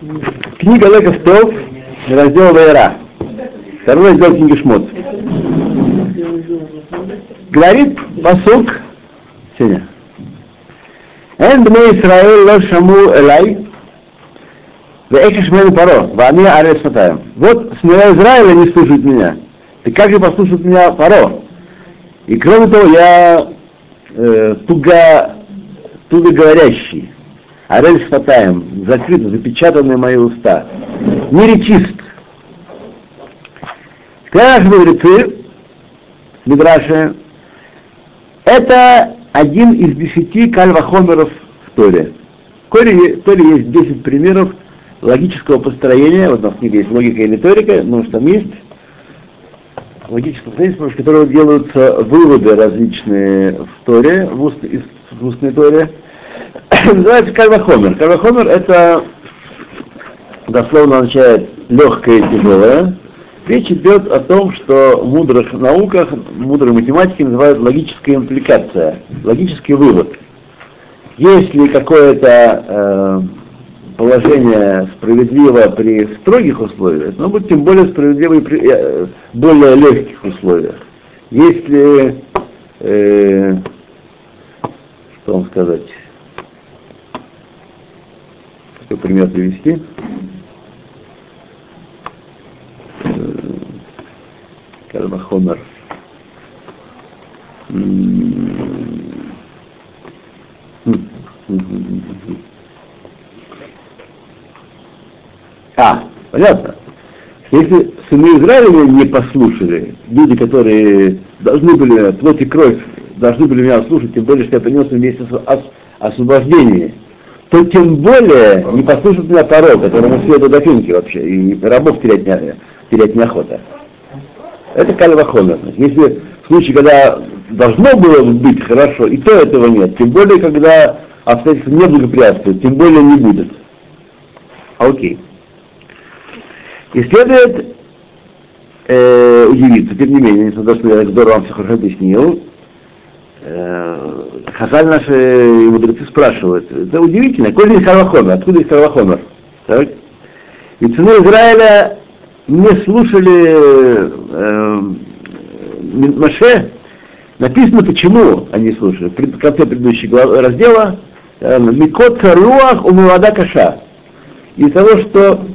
Книга Леков Тов, раздел Вейра. Второй раздел книги Шмот. Говорит посук Сеня. Эн бне Исраил ло шаму элай, Веэкиш мену паро, вани арес фатаем. Вот сыновья Израиля не слушают меня. Ты как же послушают меня паро? И кроме того, я э, туго, туго говорящий. Арель шфатаем, закрыты, запечатаны мои уста. Неречист. Сказали мудрецы, Мидраши, это один из десяти кальвахомеров в Торе. В Торе, есть 10 примеров логического построения, вот у нас в книге есть логика и риторика, но что там есть логическое построение, с которого делаются выводы различные в Торе, в, уст, в устной Торе. Называется Кальвахомер. Кальвахомер это дословно означает легкое и тяжелое. Речь идет о том, что в мудрых науках, мудрые математики называют логическая импликация, логический вывод. Если какое-то э, положение справедливо при строгих условиях, оно будет тем более справедливо и при э, более легких условиях. Если, э, что вам сказать, что пример привести? Кальмахомер. А, понятно. Если сыны Израиля не послушали, люди, которые должны были, плоть и кровь, должны были меня слушать, тем более, что я принес им вместе освобождение, то тем более не послушают меня порог, которому следует до финки вообще, и рабов терять, не, терять неохота. Это кальвахомер. Если в случае, когда должно было быть хорошо, и то этого нет, тем более, когда обстоятельства не тем более не будет. Окей. И следует э, удивиться, тем не менее, несмотря на то, что я здорово вам все хорошо объяснил, Хазаль наши мудрецы спрашивают, это удивительно, какой здесь Харвахомер, откуда здесь Харвахомер? И цены Израиля не слушали э, Маше, написано, почему они слушали. В конце предыдущего раздела э, Микот Руах у Мавада Каша. Из того, что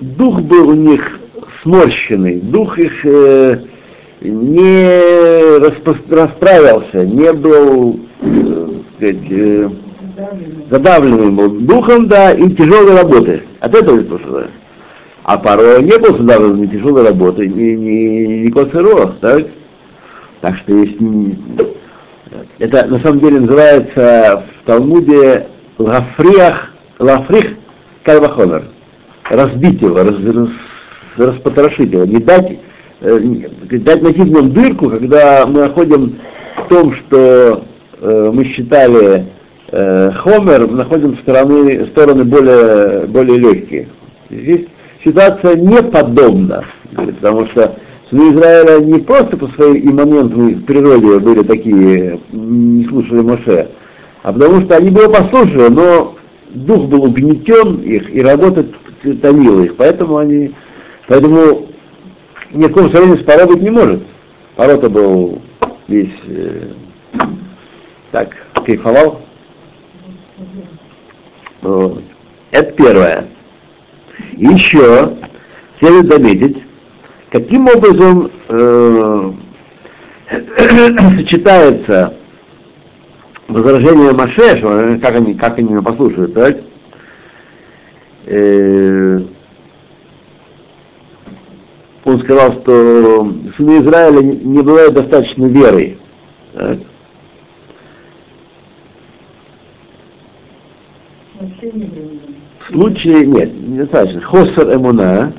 дух был у них сморщенный, дух их э, не расправился, не был э, сказать, э, задавленным был духом, да, и тяжелой работы. От этого не слушали. А порой не был задавленным тяжелой работы, не, не, не коцерох, так? Так что есть... Это на самом деле называется в Талмуде лафриах, лафрих кальвахомер разбить его, раз, распотрошить его, не дать, дать найти в нем дырку, когда мы находим в том, что э, мы считали э, Хомер, мы находим стороны, стороны более, более легкие. Здесь ситуация неподобна, потому что сыны Израиля не просто по своей имманентной природе были такие, не слушали Моше, а потому что они были послушали, но дух был угнетен их, и работать томило их, поэтому они, поэтому никакого сравнения с Паро быть не может. Паро-то был весь э, так, кайфовал. Это первое. Еще следует заметить, каким образом э, сочетается возражение Маше, как они, как они послушают, так? Э, он сказал, что сыны Израиля не бывают достаточно верой. Так? В случае, нет, недостаточно, хосер эмуна,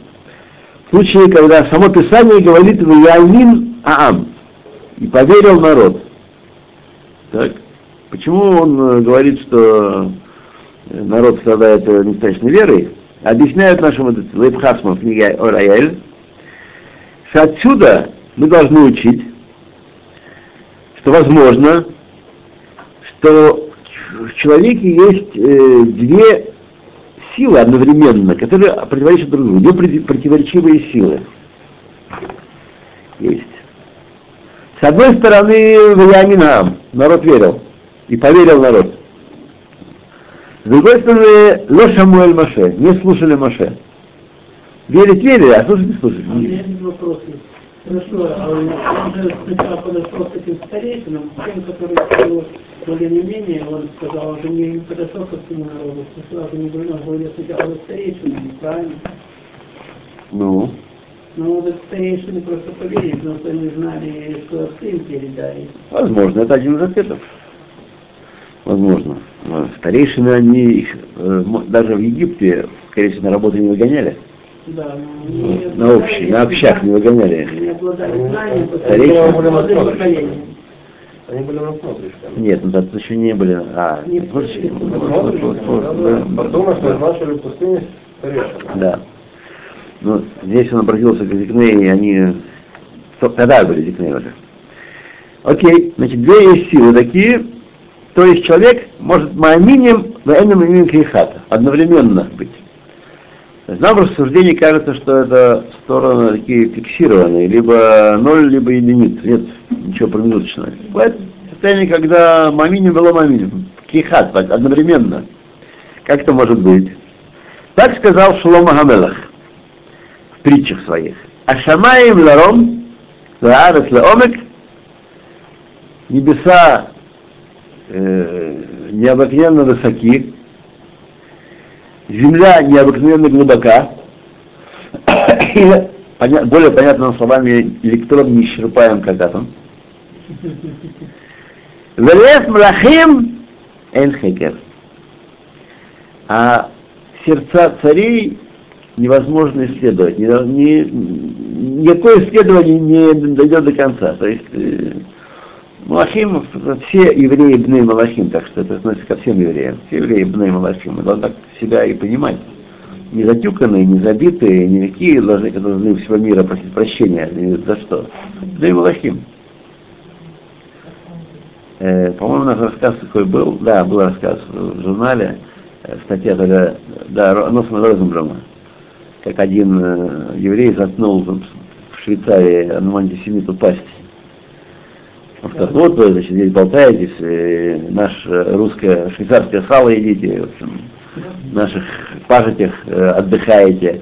в случае, когда само Писание говорит в Ялин Аам, и поверил народ. Так? Почему он э, говорит, что народ страдает недостаточной верой, объясняют нашему Лейбхасман в книге Ораэль, что отсюда мы должны учить, что возможно, что в человеке есть э, две силы одновременно, которые противоречат друг другу, две противоречивые силы. Есть. С одной стороны, в Яминам народ верил, и поверил народ. С другой стороны, Ло Шамуэль Маше, не слушали Маше. Верить верили, а слушать не слушали. А у меня есть вопрос. Хорошо, а он же сначала подошел к этим старейшинам, тем, которые более не менее, он сказал, что не подошел ко всему народу, сразу не говорил, он говорил сначала старейшинами, правильно? Ну, Ну, вот старейшины просто поверили, потому что они знали, что сын передали. возможно, это один из ответов. Возможно. Но Старейшины, они их, э, даже в Египте, скорее всего, на работу не выгоняли. Да, не На общий, на общак не выгоняли. Не обладали знанием, потому что. Они были насмотрщиками. Нет, ну это еще не были. А, Не. Потом назначили в пустыне старейшинами. Да. Ну, здесь он обратился к Зикней, и они... то- Тогда были Зикней уже. Окей, значит, две есть силы такие, то есть человек может мааминем, военным именем крихата, одновременно быть. Нам в рассуждении кажется, что это стороны такие фиксированные, либо ноль, либо единиц, нет ничего промежуточного. Бывает состояние, когда маминим было маминим, кихат, так, одновременно. Как это может быть? Так сказал Шлома Гамелах в притчах своих. Ашамаем ларом, лаарес лаомек, небеса э, необыкновенно высоки, земля необыкновенно глубока, и более понятными словами, электрон не исчерпаем атом. Велес млахим эн хекер. А сердца царей невозможно исследовать. Ни, ни- никакое исследование не дойдет до конца. То есть э, Малахим, все евреи Бней Малахим, так что это относится ко всем евреям. Все евреи Бней Малахим. Мы должны так себя и понимать. Не затюканные, не забитые, не такие должны, должны у всего мира просить прощения. Ни за что. Бней Малахим. Э, по-моему, у нас рассказ такой был, да, был рассказ в журнале, э, статья тогда, да, Носмана Розенблюма, как один э, еврей заткнул в Швейцарии одному антисемиту пасть. Вы, значит, здесь болтаетесь, э, наш э, русское, швейцарское сало едите, в общем, наших пажитях э, отдыхаете.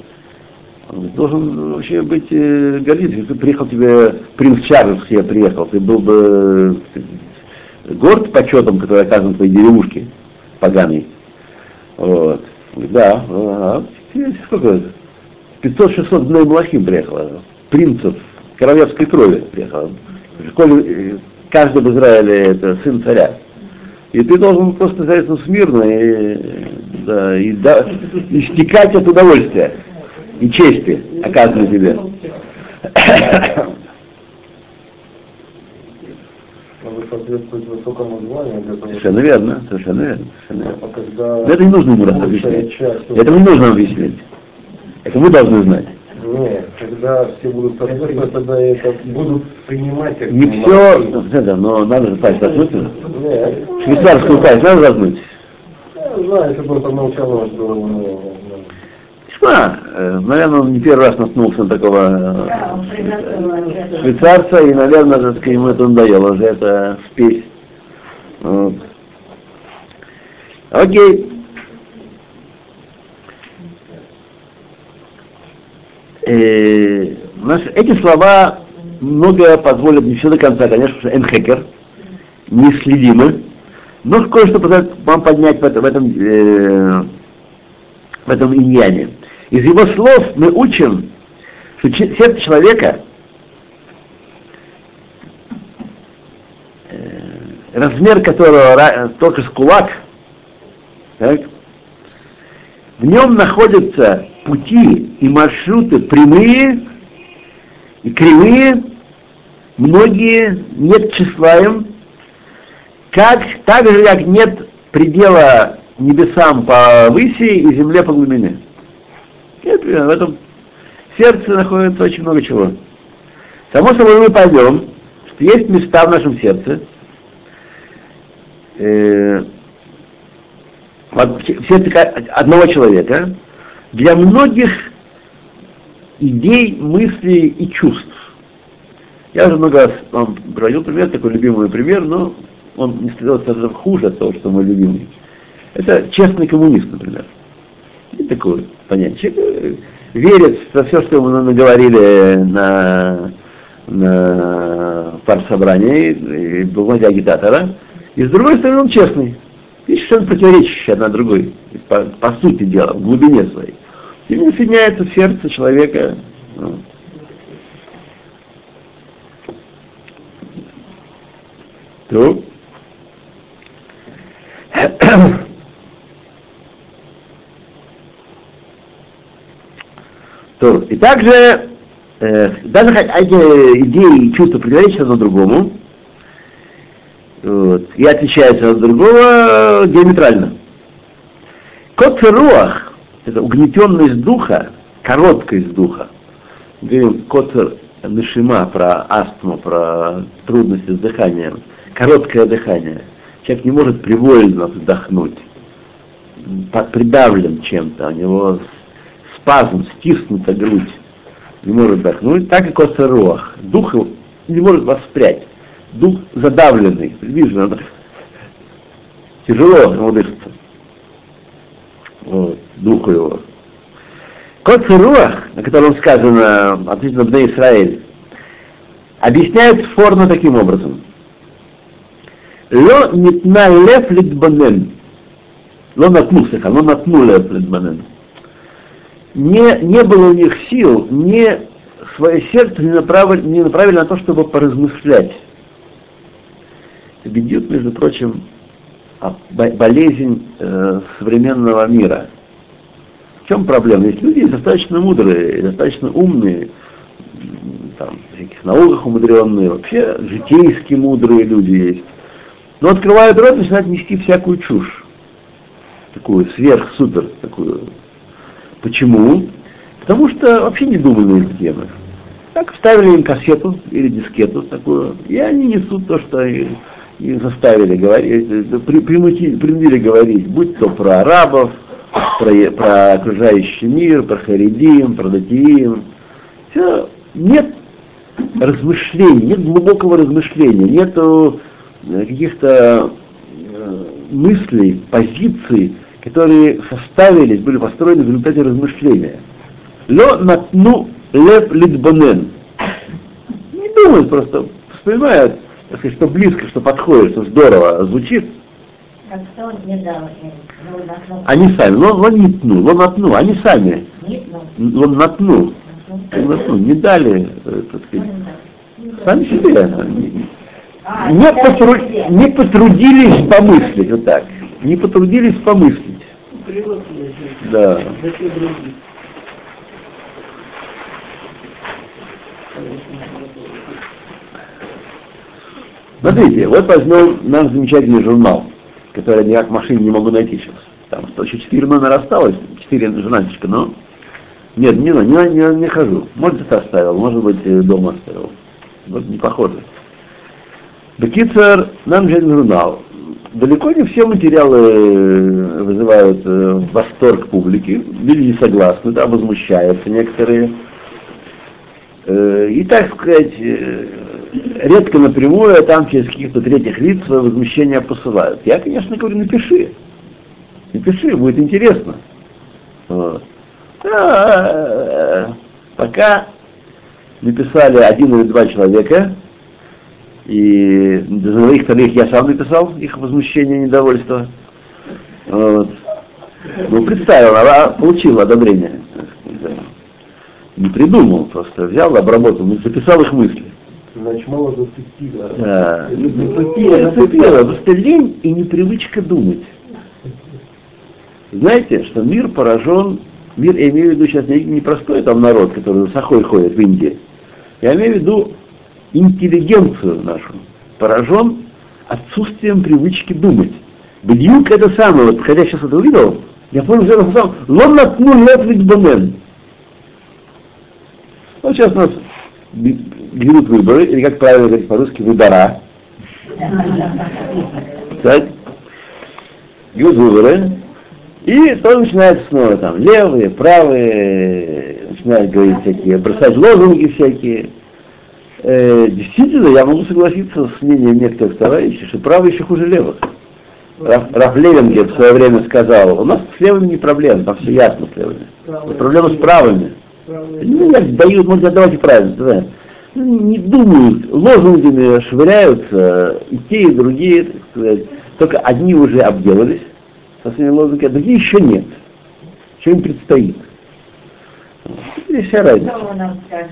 Должен вообще быть э, если приехал тебе, принц Чарльз тебе приехал, ты был бы э, горд почетом, который оказан твоей деревушке поганой. Вот. Да, а, сколько это? 500-600 дней Малахим приехало, принцев королевской крови приехало. Э, каждый в Израиле это сын царя. И ты должен просто стоять смирно и, да, и, да, и стекать от удовольствия и чести, оказанной тебе. Совершенно верно, совершенно верно. Совершенно верно. А Но это не нужно ему объяснять. Это не нужно объяснять. Это мы должны знать. Нет, когда все будут соответствовать, тогда это будут принимать как Не все, это, но надо же пасть заткнуть. Нет. Швейцарскую пасть надо заткнуть. Я знаю, если бы он молчал, что Весьма, э, наверное, он не первый раз наткнулся на такого Да, э, швейцарца, и, наверное, так сказать, ему это надоело уже, это спесь. Вот. Окей. Э, у нас эти слова многое позволят, не все до конца, конечно, что энхекер, неследимы, но кое-что позволит вам поднять в этом, в этом, э, в этом иньяне. Из его слов мы учим, что сердце человека э, размер которого только с кулак, так, в нем находятся пути и маршруты прямые и кривые, многие нет числа им, как, так же, как нет предела небесам по выси и земле по глубине. Нет, в этом сердце находится очень много чего. Само собой мы поймем, что есть места в нашем сердце, э, вот все одного человека, для многих идей, мыслей и чувств. Я уже много раз вам приводил пример, такой любимый пример, но он не становится хуже от того, что мой любимый. Это честный коммунист, например. И такое понятие. Человек верит во все, что ему наговорили на, на парсобрании, и бумаге агитатора, и с другой стороны он честный. И совершенно противоречащий одна другой, по, по сути дела, в глубине своей. Не соединяется в сердце человека. Ну. То. То, и также э, даже эти идеи и чувства противоречат одно другому, вот, и отличаются от другого диаметрально. Кот руах – это угнетенность духа, короткость духа. Говорим кот нашима про астму, про трудности с дыханием, короткое дыхание. Человек не может привольно вдохнуть, придавлен чем-то, у него спазм, стиснута грудь, не может вдохнуть, так и косоруах. Дух не может воспрять. Дух задавленный, видно, тяжело ему дышится. Вот, духу его. Коцеруах, на котором сказано относительно Бне Израиль, объясняет форму таким образом. Ло нитна лев литбанен. Ло натну, ло натну лев литбанен не, не было у них сил, не свое сердце не направили, не направили на то, чтобы поразмышлять. Бедют, между прочим, болезнь э, современного мира. В чем проблема? Есть люди достаточно мудрые, достаточно умные, там, всяких науках умудренные, вообще житейски мудрые люди есть. Но открывают рот начинают нести всякую чушь. Такую сверх-супер, такую Почему? Потому что вообще не думали на эти темы. Так вставили им кассету или дискету такую, и они несут то, что и, и заставили говорить, э, при, принудили, принудили говорить, будь то про арабов, про, про окружающий мир, про харидим, про датиим. Все, нет размышлений, нет глубокого размышления, нет э, каких-то э, мыслей, позиций, которые составились, были построены в результате размышления. Ло натну лев литбонен. Не думают просто, вспоминают, что близко, что подходит, что здорово звучит. А кто не дал Они сами, но он не тну, он натну, они сами. Он натну. натну, не дали, э, так сказать, сами себе. А, не, потру... не потрудились помыслить, вот так. Не потрудились помыслить. Да. Смотрите, вот возьмем наш замечательный журнал, который я в машине не могу найти сейчас. Там еще четыре номера осталось, четыре журнальчика, но... Нет, не, не, не, не хожу. Может, это оставил, может быть, э, дома оставил. Вот не похоже. Бекицер, нам же журнал далеко не все материалы э, вызывают э, восторг публики, люди не согласны, да, возмущаются некоторые. И, так сказать, редко напрямую, а там через каких-то третьих лиц свое возмущение посылают. Я, конечно, говорю, напиши. Напиши, будет интересно. Вот. А, пока написали один или два человека, и за двоих вторых я сам написал их возмущение, недовольство. Вот. Ну, представил, она получила одобрение. Не придумал просто, взял, обработал, не записал их мысли. Значит, мало зацепило. Да, не зацепило, зацепило, просто лень и непривычка думать. Знаете, что мир поражен, мир, я имею в виду сейчас не простой там народ, который с охой ходит в Индии, я имею в виду интеллигенцию нашу, поражен отсутствием привычки думать. Бдюк это самое, вот хотя сейчас это увидел, я понял, что это сам, лом натну лет бомен. Вот сейчас у нас грядут выборы, или как правильно говорить по-русски, выбора. Так? Грядут выборы, И то начинает снова там левые, правые, начинают говорить всякие, бросать лозунги всякие. Э, действительно, я могу согласиться с мнением некоторых товарищей, что правые еще хуже левых. Раф, Раф Левингер в свое время сказал, у нас с левыми не проблема, там все ясно с левыми. Проблема с правыми. Ну, я дают, можно давайте правильно, да. Ну, не думают, лозунгами швыряются и те, и другие, так сказать. Только одни уже обделались со своими лозунгами, а другие еще нет. Что им предстоит. И вся разница. Сказать.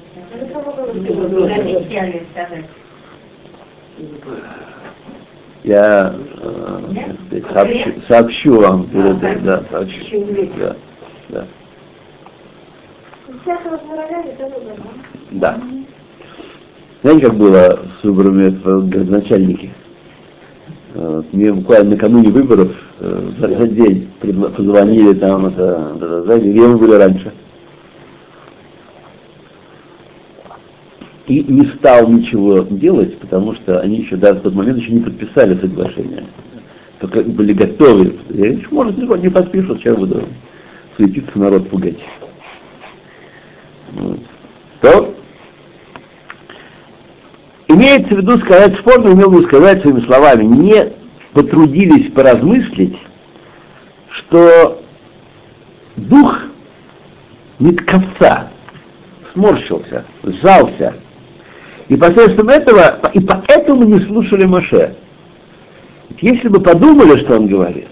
Я э, сообщу, сообщу вам перед этим, да, сообщу. Да, да. Да. Знаете, как было с выборами в градоначальники? Э, Мне буквально накануне выборов э, за, день позвонили там, это, это, знаете, где мы были раньше. И не стал ничего делать, потому что они еще даже в тот момент еще не подписали соглашение. Только были готовы. Я говорю, может, не подпишут, сейчас буду суетиться народ пугать. То имеется в виду сказать, спорно имел виду сказать своими словами, не потрудились поразмыслить, что дух Митковца сморщился, сжался, и посредством этого, и поэтому не слушали Моше. Если бы подумали, что он говорит,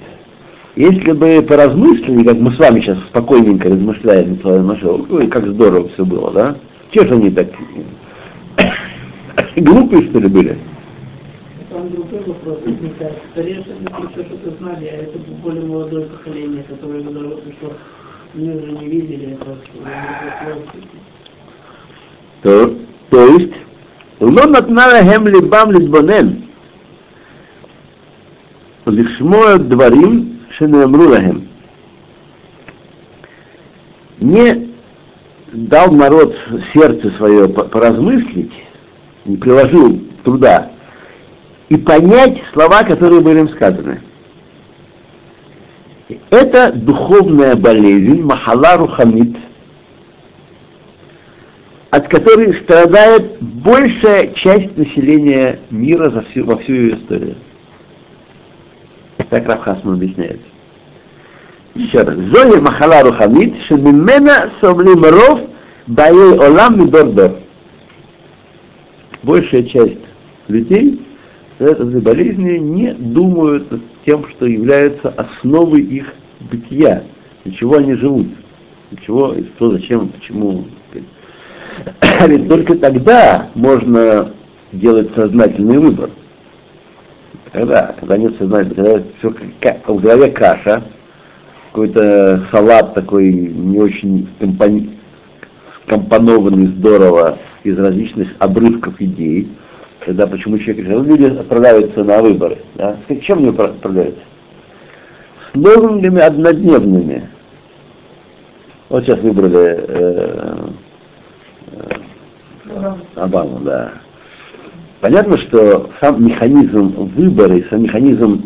если бы поразмыслили, как мы с вами сейчас спокойненько размышляем над своим нашел, ой, как здорово все было, да? Че же они так глупые, что ли, были? Там другой вопрос возникает. Старейшины все что-то знали, а это более молодое поколение, которое уже что мы уже не видели это. То, то есть, Ло натнала хем либам литбонен, лишмо дворим Шенемрулахем. Не дал народ сердце свое поразмыслить, не приложил труда, и понять слова, которые были им сказаны. Это духовная болезнь, махала рухамит, от которой страдает большая часть населения мира за всю, во всю ее историю. Так Рафхасман объясняет. Еще раз. Золи махала рухамит, шемимена соблим ров баей олам мидордор. Большая часть людей этой болезни не думают над тем, что является основой их бытия, для чего они живут, для чего, и что, зачем, почему. Ведь только тогда можно делать сознательный выбор. Когда, когда нет сознательного, когда все как, в голове каша, какой-то салат такой не очень компони- скомпонованный здорово из различных обрывков идей, когда почему человек ну, люди отправляются на выборы. Да? С чем они отправляются? С лозунгами однодневными. Вот сейчас выбрали э, э, Обаму, да. Понятно, что сам механизм выбора и сам механизм,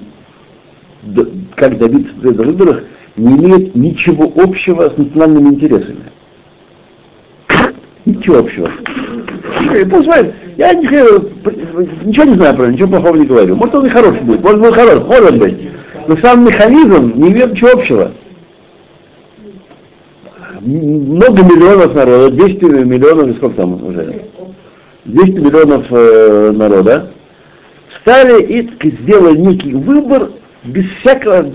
как добиться победы в выборах, не имеет ничего общего с национальными интересами. Ничего общего. Знает, я ничего не знаю про него, ничего плохого не говорю. Может он и хороший будет, может он хороший, может быть. Но сам механизм не имеет ничего общего. Много миллионов народа, 200 миллионов, сколько там уже? 200 миллионов э, народа стали и сделали некий выбор без всякого,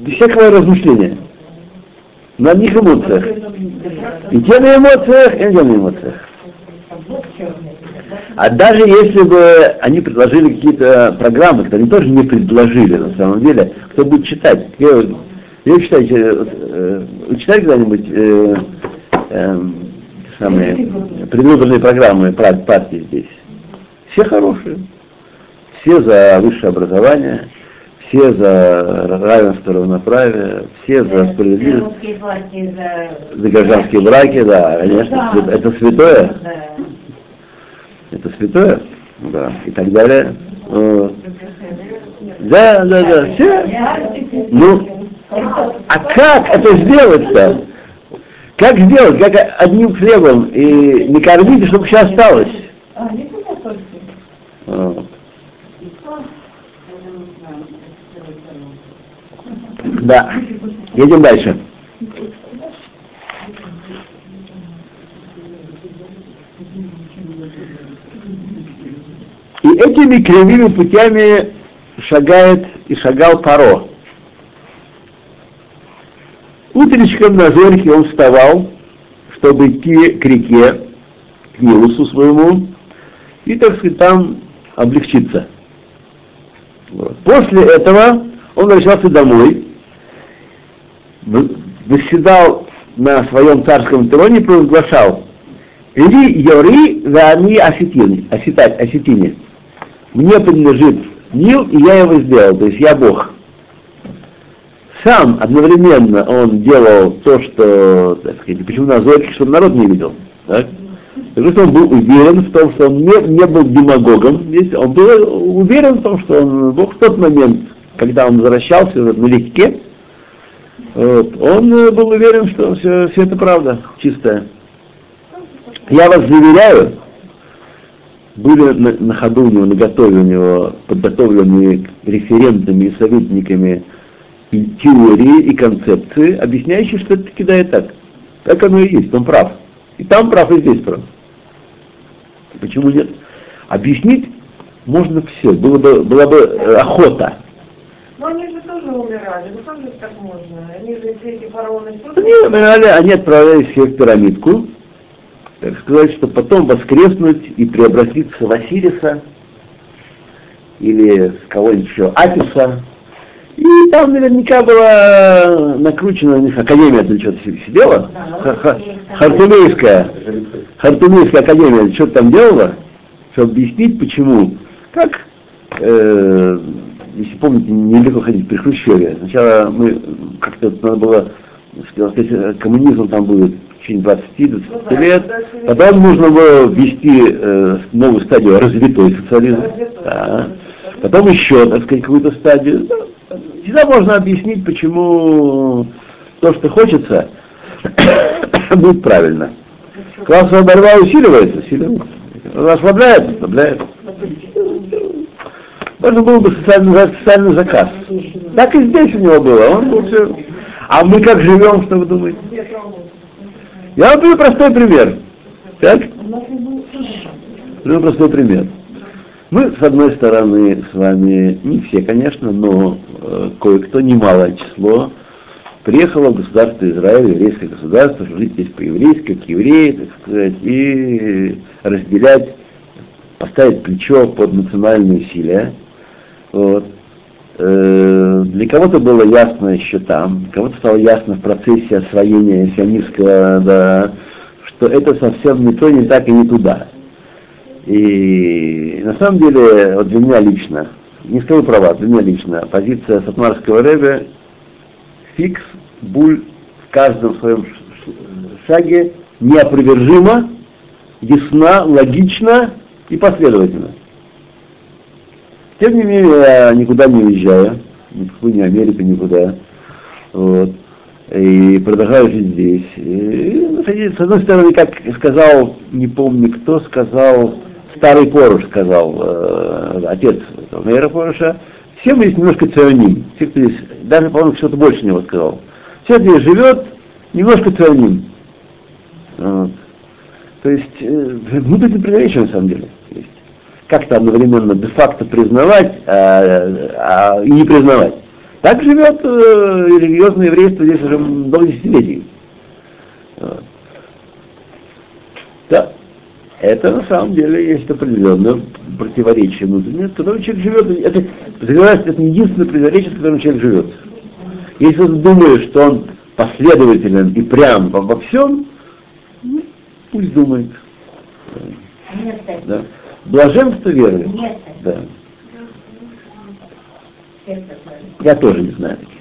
без всякого размышления. На одних эмоциях. И те на эмоциях, и те на эмоциях. А даже если бы они предложили какие-то программы, которые они тоже не предложили на самом деле, кто будет читать? Я, я читаю, э, вы читали когда-нибудь э, э, самые предвыборные программы партии здесь? Все хорошие. Все за высшее образование, все за равенство, равноправие, все за справедливость, Русские партии за... за гражданские браки, да, конечно, Да. это святое. Да. Это святое, да, и так далее. Да, да, да, все. Ну, А как это сделать-то? Как сделать? Как одним хлебом и не кормить, чтобы все осталось? А. Вот. Да. Едем дальше. И этими кривыми путями шагает и шагал Паро. Утречком на зорьке он вставал, чтобы идти к реке, к Нилусу своему, и, так сказать, там облегчиться. Вот. После этого он возвращался домой, в- восседал на своем царском троне и провозглашал «Ли Йори Вани Осетин, осетать, осетине. Мне принадлежит Нил, и я его сделал, то есть я Бог». Сам одновременно он делал то, что, так сказать, почему на зорьке, чтобы народ не видел. Так? Что он был уверен в том, что он не, не был демагогом, здесь он был уверен в том, что он Бог в тот момент, когда он возвращался на реке, вот, он был уверен, что все, все это правда, чистая. Я вас заверяю, были на, на ходу у него, на готове у него подготовленные референтами и советниками и теории и концепции, объясняющие, что это таки так. Так оно и есть, он прав. И там прав, и здесь прав. Почему нет? Объяснить можно все, было бы, была бы э, охота. Но они же тоже умирали, ну как же так можно? Они же все эти фараоны тоже... Они, умирали, они отправлялись все в пирамидку, так сказать, что потом воскреснуть и преобразиться в Осириса или с кого-нибудь еще, Аписа. И там наверняка была накручена у них академия, там что-то сидела, Ха- ха- Хартумейская, Хартумейская академия что-то там делала, чтобы объяснить, почему, как, э, если помните, недалеко ходить при Хрущеве, сначала мы как-то надо было сказать, если коммунизм там будет в течение 20-20 лет, потом нужно было ввести э, новую стадию развитой социализм, да. потом еще, так сказать, какую-то стадию. Всегда можно объяснить, почему то, что хочется, будет правильно. Классовая борьба усиливается, усиливается. Ослабляет, ослабляет. Можно было бы социальный, социальный заказ. Так и здесь у него было. Он был все... А мы как живем, что вы думаете? Я вам приведу простой пример. Так? Приведу простой пример. Мы, с одной стороны, с вами, не все, конечно, но э, кое-кто, немалое число, приехало в государство Израиль, еврейское государство, жить здесь по-еврейски, как евреи, так сказать, и разделять, поставить плечо под национальные усилия. Вот. Э, Для кого-то было ясно еще там, кого-то стало ясно в процессе освоения сионистского, да, что это совсем не то, не так и не туда. И на самом деле, вот для меня лично, не скажу права, для меня лично, позиция Сатмарского Рэбе фикс, буль в каждом своем шаге неопровержима, ясна, логична и последовательна. Тем не менее, я никуда не уезжаю, ни в какую ни Америку, никуда. Вот. И продолжаю жить здесь. И, ну, с одной стороны, как сказал, не помню кто, сказал, старый Поруш сказал, э, отец мэра Поруша, все мы здесь немножко ционим. Все, кто здесь, даже, по-моему, что-то больше него сказал. Все, кто здесь живет, немножко ционим. Вот. То есть, э, внутренние противоречия на самом деле. Как-то одновременно де-факто признавать а, а, и не признавать. Так живет э, религиозное еврейство здесь уже много десятилетий. Вот. Да. Это на самом деле есть определенное противоречие внутреннее, с которым человек живет. Это, это не единственное противоречие, с которым человек живет. Если он думает, что он последователен и прям во, всем, ну, пусть думает. Нет. Да. Блаженство веры. Нет, Да. Я тоже не знаю таких.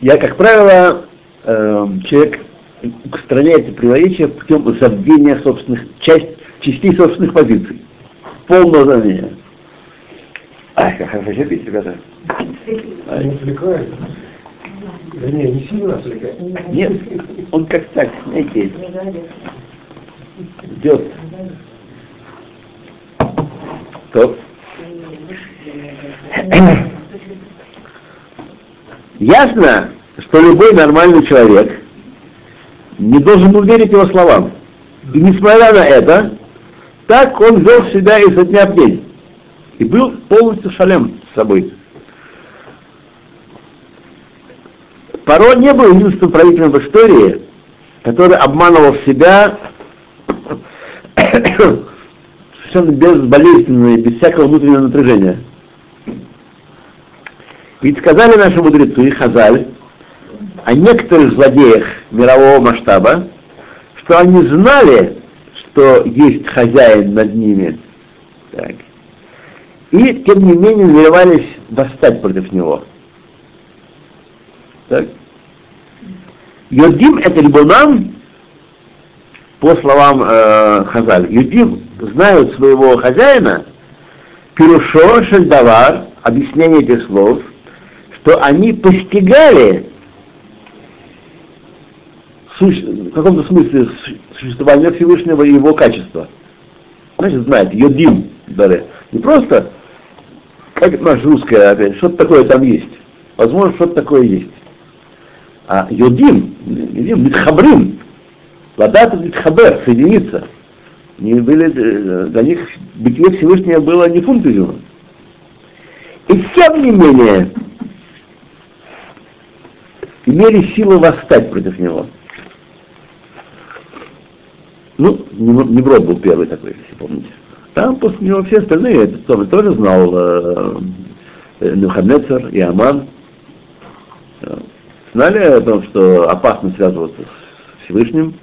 Я, как правило, э, человек устраняет противоречия путем забвения собственных часть, частей собственных позиций. Полного забвения. Хорошо пить, ребята. Не отвлекает. Да не, не сильно отвлекает. Нет, он как так, знаете, идет. То. Ясно, что любой нормальный человек не должен был верить его словам. И несмотря на это, так он вел себя изо дня в день. И был полностью шалем с собой. Паро не был единственным правителем в истории, который обманывал себя совершенно безболезненно и без всякого внутреннего напряжения. Ведь сказали наши мудрецы Хазаль о некоторых злодеях мирового масштаба, что они знали, что есть хозяин над ними. Так. И, тем не менее, намеревались восстать против него. Так. Йодим это рибунам, по словам э, Хазаль, Юдим знают своего хозяина, Пирушо Шельдавар, объяснение этих слов, что они постигали в каком-то смысле существование Всевышнего и его качества. Значит, знает, Йодим, Даре. Не просто, как наше русское, опять, что-то такое там есть. Возможно, что-то такое есть. А Йодим, Йодим, Митхабрим, Ладат Митхабер, соединиться. Не были, э, для них бытие Всевышнего было не изюма. И тем не менее, имели силу восстать против него. Ну, Неврод был первый такой, если помните. Там после него все остальные, это тоже, тоже знал э, э, Нухамецер и Аман. Знали о том, что опасно связываться с Всевышним.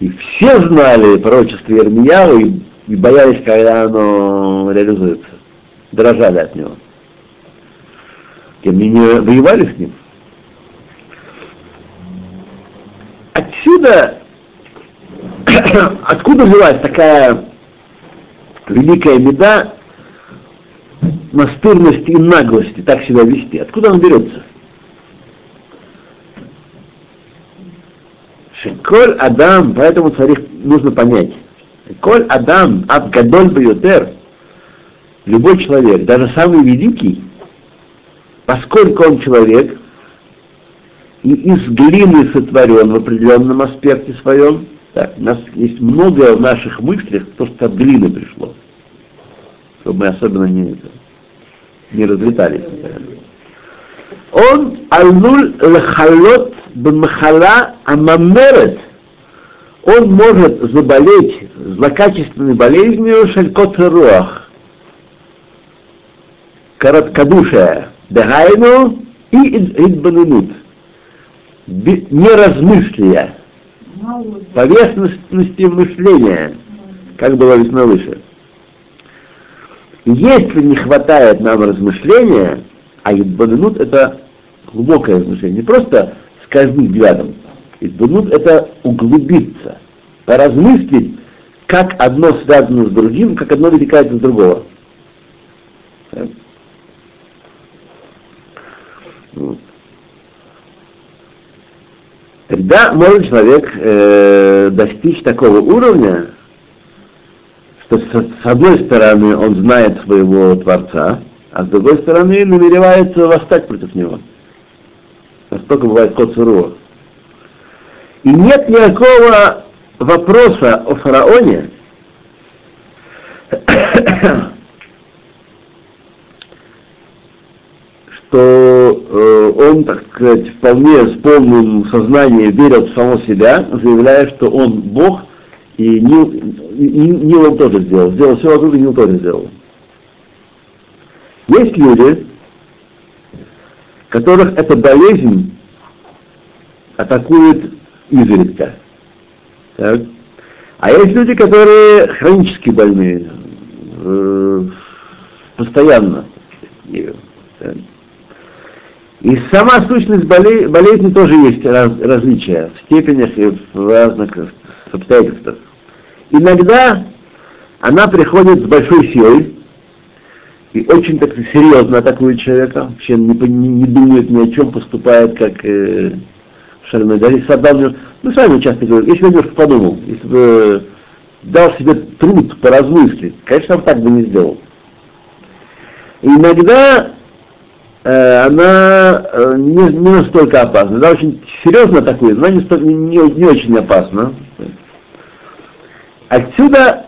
И все знали пророчество Ермияу и, и боялись, когда оно реализуется. Дрожали от него. Тем не менее, воевали с ним. Отсюда откуда взялась такая великая меда настырности и наглости так себя вести? Откуда она берется? Шеколь Адам, поэтому царих нужно понять. Коль Адам от Гадоль Бьютер, любой человек, даже самый великий, поскольку он человек, и из глины сотворен в определенном аспекте своем, так, у нас есть многое в наших мыслях, то, что от глины пришло. Чтобы мы особенно не, не разлетались. Он алнуль лахалот бмахала амамерет. Он может заболеть злокачественной болезнью шалькот руах. Короткодушие. Дагайну и идбанунут. Неразмыслия поверхностности мышления, как было весной выше. Если не хватает нам размышления, а Идбанут это глубокое размышление, не просто скользнуть взглядом. Идбанут это углубиться, поразмыслить, как одно связано с другим, как одно вытекает из другого. Вот. Тогда может человек э, достичь такого уровня, что с, с одной стороны он знает своего Творца, а с другой стороны намеревается восстать против него. Настолько бывает кот сурово. И нет никакого вопроса о фараоне, что э, он, так сказать, вполне с полным сознанием верил в самого себя, заявляя, что он Бог, и Нил, Нил он тоже сделал. Сделал все вокруг, и Нил тоже сделал. Есть люди, которых эта болезнь атакует изредка. Так? А есть люди, которые хронически больные, э, постоянно. Так? И сама сущность болезни, болезни тоже есть раз, различия в степенях и в разных обстоятельствах. Иногда она приходит с большой силой, и очень так серьезно атакует человека, вообще не, не, не думает ни о чем, поступает как э. Даже Саддам, мы с вами часто говорим, если бы немножко подумал, если бы дал себе труд поразмыслить, конечно, он так бы не сделал. иногда она э, не, не настолько опасна. Она очень серьезно атакует, но не, не, не очень опасна. Отсюда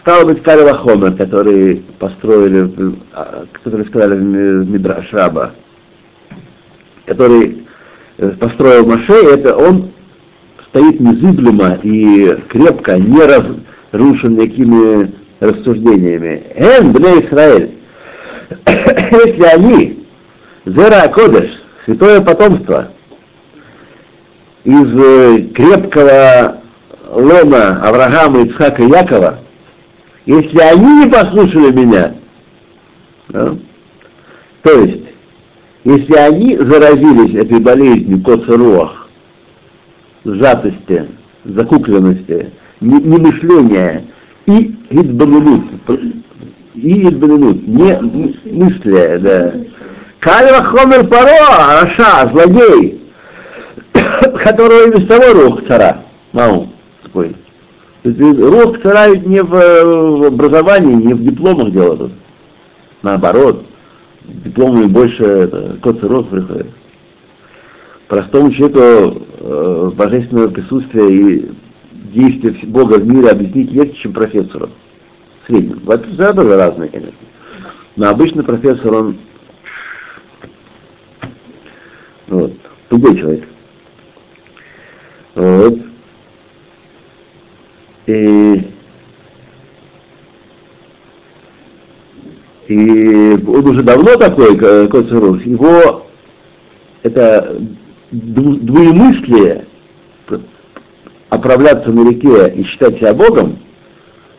стало быть Карева Хомер, который построили, а, который сказали в Мидраш Раба, который э, построил Маше, это он стоит незыблемо и крепко, не разрушен никакими рассуждениями. Эн, бне Израиль, если они, Зера Кодеш, святое потомство, из э, крепкого лона Авраама, Ицхака и Якова, если они не послушали меня, да, то есть, если они заразились этой болезнью коцеруах, сжатости, закукленности, немышления и идбанунут, и идбанунут, не мысли, да. Кальва хомер паро, раша, злодей, которого и без того рух цара, мау, такой. Рух цара ведь не в образовании, не в дипломах дело тут. Наоборот, дипломы больше это, код рост приходит. Простому человеку э, божественное присутствие и действие Бога в мире объяснить легче, чем профессору. В среднем. Это тоже разные, конечно. Но обычно профессор, он вот, тугой человек. Вот. И, и он уже давно такой, Коцеров, его это двоемыслие, оправляться на реке и считать себя Богом,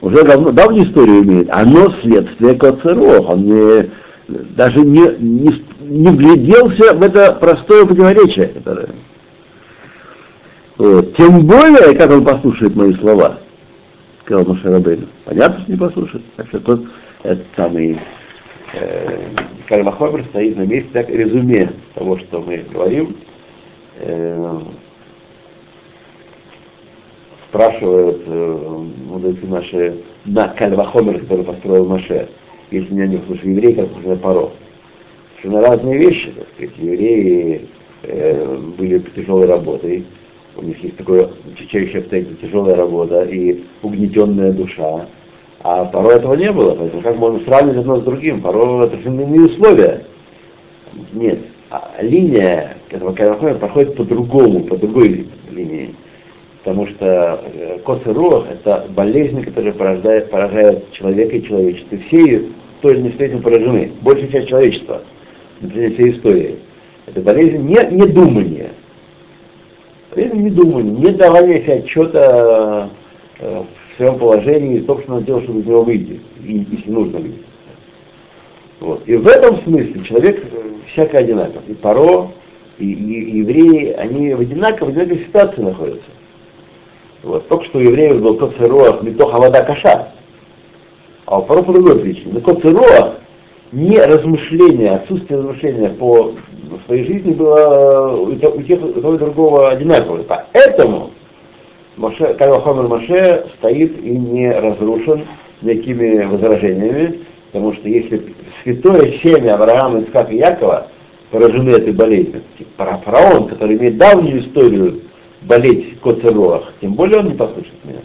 уже давно, давнюю историю имеет. Оно следствие Коцеров. Он не, даже не, не, не вгляделся в это простое противоречие. Которое... Вот. Тем более, как он послушает мои слова сказал Мушарабейну. Понятно, что не послушает. Так что тот этот самый э, Кальмахомер стоит на месте, так резюме того, что мы говорим. Э, спрашивают э, мудрецы наши на Кальвахомер, который построил Маше, если не о них слушали евреи, как уже Паро. На разные вещи, так сказать, евреи э, были тяжелой работой, у них есть такое чечающее обстоятельство, тяжелая работа и угнетенная душа. А порой этого не было, поэтому как можно сравнивать одно с другим? Порой это иные условия. Нет, а линия этого Кайрахоя проходит по-другому, по другой линии. Потому что э, коцеруах – это болезнь, которая порождает, поражает человека и человечество. Все тоже не этим поражены. Большая часть человечества, например, всей истории. Это болезнь не, не думания, это не давали себе отчета э, в своем положении и надо делать, чтобы из него выйти, и, если нужно выйти. Вот. И в этом смысле человек э, всяко одинаков. И Паро, и, и, и евреи, они в одинаковой, в одинаковой ситуации находятся. Вот. Только что у евреев был не то вода каша. А у Паро по другой причине. Но сыроах не размышления, отсутствие размышления по своей жизни было у тех, у того и другого одинаковое. Поэтому Моше, Кайвахомер Моше стоит и не разрушен никакими возражениями, потому что если святое семя Авраама, Ицхака и Якова поражены этой болезнью, типа фараон, который имеет давнюю историю болеть в коцеролах, тем более он не послушает меня.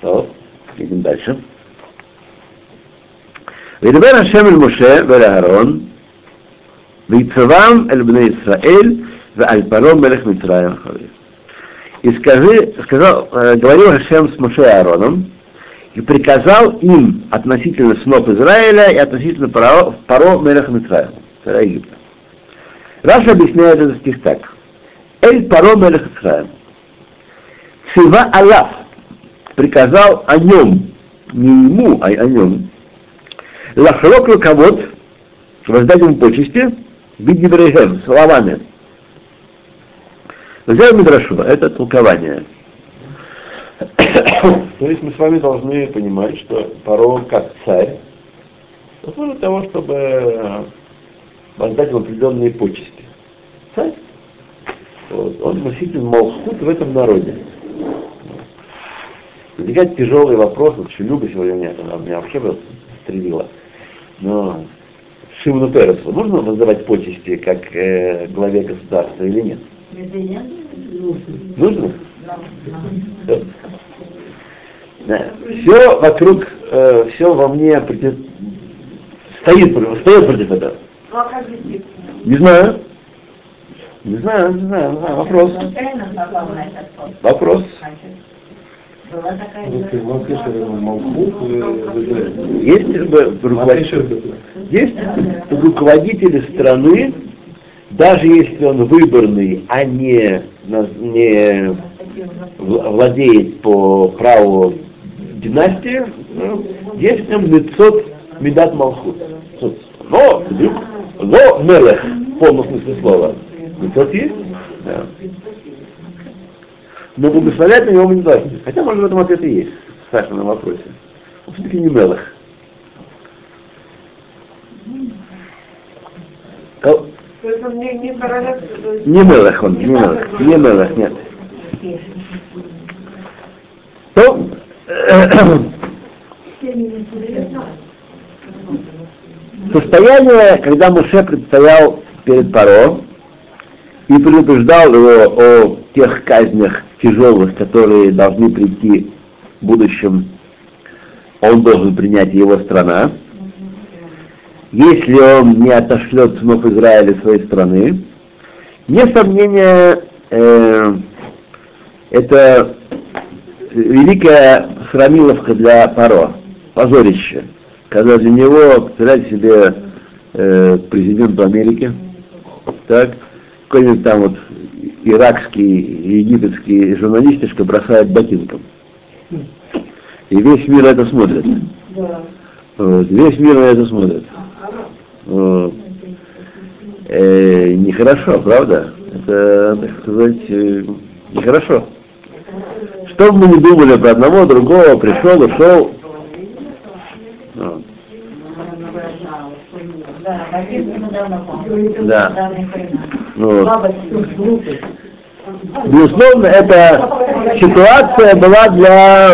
То, идем дальше. וידבר השם אל משה ואל אהרון, ויצבם אל בני ישראל ועל פרעה мелех מצרים אחריו. И скажи, сказал, говорил Хашем с Моше и Аароном, и приказал им относительно снов Израиля и относительно Паро, Паро Мелех Митраем, царя Египта. Раша объясняет этот стих так. Эль Паро Мелех Митраем. Цива Аллах приказал о нем, не ему, а о нем, Лахрок руковод, воздать ему почести, бидневрейхем, словами. Взял Мидрашу, это толкование. То есть мы с вами должны понимать, что Паро как царь, для того, чтобы воздать им определенные почести. Царь. Вот. Он носитель Малхут в этом народе. Возникает тяжелый вопрос, вот Шилюба сегодня меня, она меня вообще стрелила. Но Шимону Пересу нужно воздавать почести как э, главе государства или нет? Нужно? Все. Да. Все вокруг, э, все во мне против... стоит, стоит против этого. Не знаю. Не знаю, не знаю, не знаю. Вопрос. Вопрос. Была такая Есть э, руководители, есть руководители страны, даже если он выборный, а не, не владеет по праву династии, ну, есть в нем лицо Медат Малхут. Но, но Мелех, в полном смысле слова. Лицот есть? Да. Но благословлять на него мы не должны. Хотя, может, в этом ответ и есть, в Сашином вопросе. Он все-таки не он не, Мелех он, не Мелех, не Мелех, нет. То, состояние, когда Муше предстоял перед Паро и предупреждал его о тех казнях тяжелых, которые должны прийти в будущем, он должен принять его страна. Если он не отошлет сынов Израиля своей страны, нет сомнения, э, это великая срамиловка для Паро, позорище, когда для него, представляете себе, э, президент Америки, так, какой-нибудь там вот иракский, египетский журналистишка бросает ботинком. И весь мир это смотрит. Вот, весь мир на это смотрит. Вот. Э, нехорошо, правда? Это, так сказать, э, нехорошо. Что бы мы ни думали про одного, другого, пришел, ушел. Вот. Да, Россия недавно помню. Да. Баба Безусловно, эта ситуация была для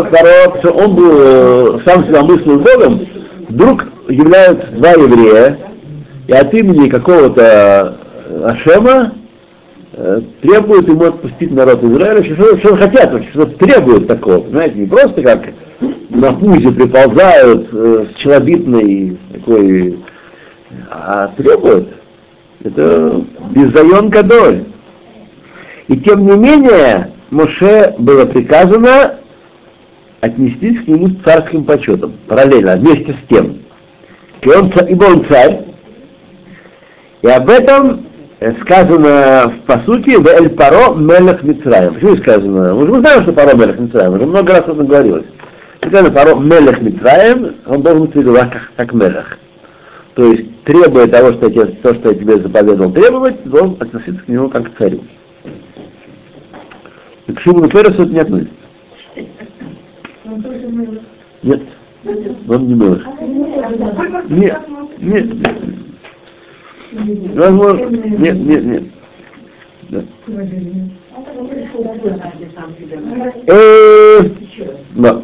что он был, э, сам себя мыслил Богом, вдруг являются два еврея, и от имени какого-то э, Ашема э, требуют ему отпустить народ Израиля, что, что хотят, что требуют такого, понимаете, не просто как на пузе приползают э, с челобитной такой, а требуют. Это беззаен гадоль. И тем не менее, Моше было приказано отнестись к нему с царским почетом, параллельно, вместе с тем. И он, ибо он царь. И об этом э, сказано в посуке в Эль Паро Мелех Мицраем. Почему сказано? Мы же знаем, что Паро Мелех Мицраем, уже много раз об этом говорилось. Сказано Паро Мелех Мицраем, он должен быть как, как Мелех. То есть, требуя того, что я, тебе- то, что я тебе заповедовал требовать, должен относиться к нему как к царю. И к Шимону Пересу это не относится. Нет, он не Мелех. Нет, нет, нет. Возможно, нет, нет, нет. Да. Э, да.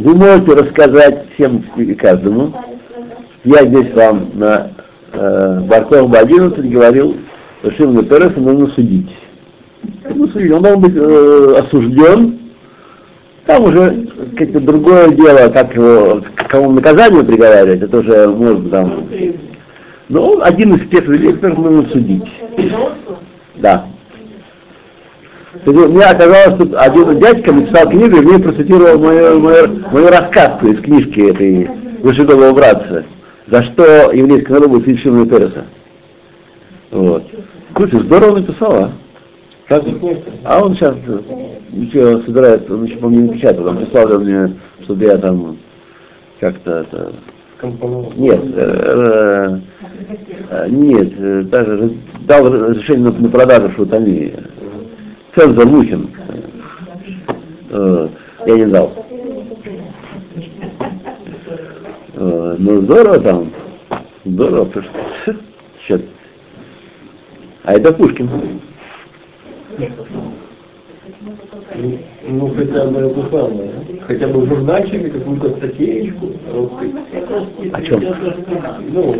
Вы можете рассказать всем и каждому. Я здесь вам на э, Барков 11 говорил, что Шимона Переса нужно судить. Ну, судить. Он должен быть э, осужден. Там уже как-то другое дело, как его, к какому наказанию приговаривать, это уже может там. Но он один из тех людей, которых нужно судить. Да. Есть Мне оказалось, что один дядька написал книгу, и мне процитировал мой, мой, мой рассказ из книжки этой Вышеголового братца, за что еврейский народ был совершенно Переса. Вот. Слушай, здорово написал, а? Как? А он сейчас э, ничего собирает, он еще, по-моему, не печатал, он прислал мне, чтобы я там как-то это, нет, э, э, нет, даже дал разрешение на, на продажу шутами. Цензор Мухин. Э, я не дал. Ну, здорово там. Здорово, что... Сейчас. А это Пушкин. Ну, хотя бы это самое, хотя бы в журнальчике какую-то статейку. русской. О чем? Ну,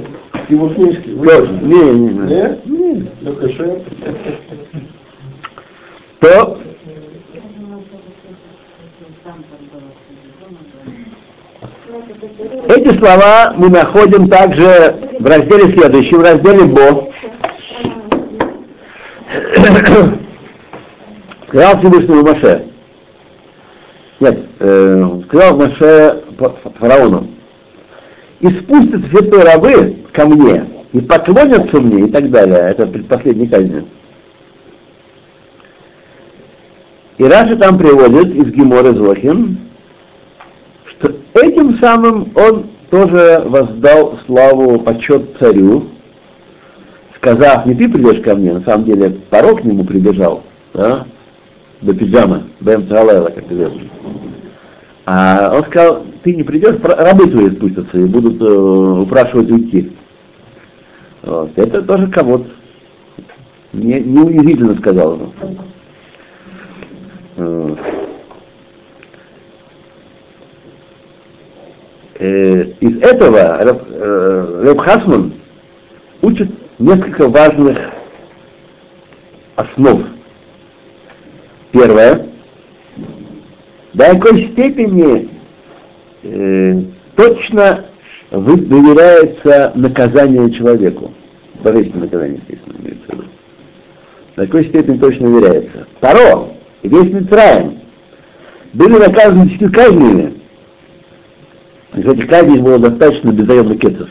его книжки. Тоже. Не, не, не. Нет? Ну, кошер. То эти слова мы находим также в разделе следующем, в разделе Бо. Сказал Всевышнему Маше. Нет, э, сказал Маше фа- фараону. И спустятся все рабы ко мне, и поклонятся мне, и так далее. Это предпоследний казнь. И Раша там приводит из Гемора Зохин, что этим самым он тоже воздал славу, почет царю, сказав, не ты придешь ко мне, на самом деле порог к нему прибежал, да, до пиджама, Бэм Цалайла, как известно. А он сказал, ты не придешь, рабы твои спустятся и будут э, упрашивать уйти. Вот. Это тоже кого-то. Не, неунизительно сказал он. Э, из этого Раб, э, Хасман учит несколько важных основ. Первое. До какой степени э, точно доверяется наказание человеку. Божественное наказание, естественно, имеется в виду. До какой степени точно доверяется. Второе. И весь Митраем были наказаны десятью казнями. Из этих казней было достаточно беззаемных кецов.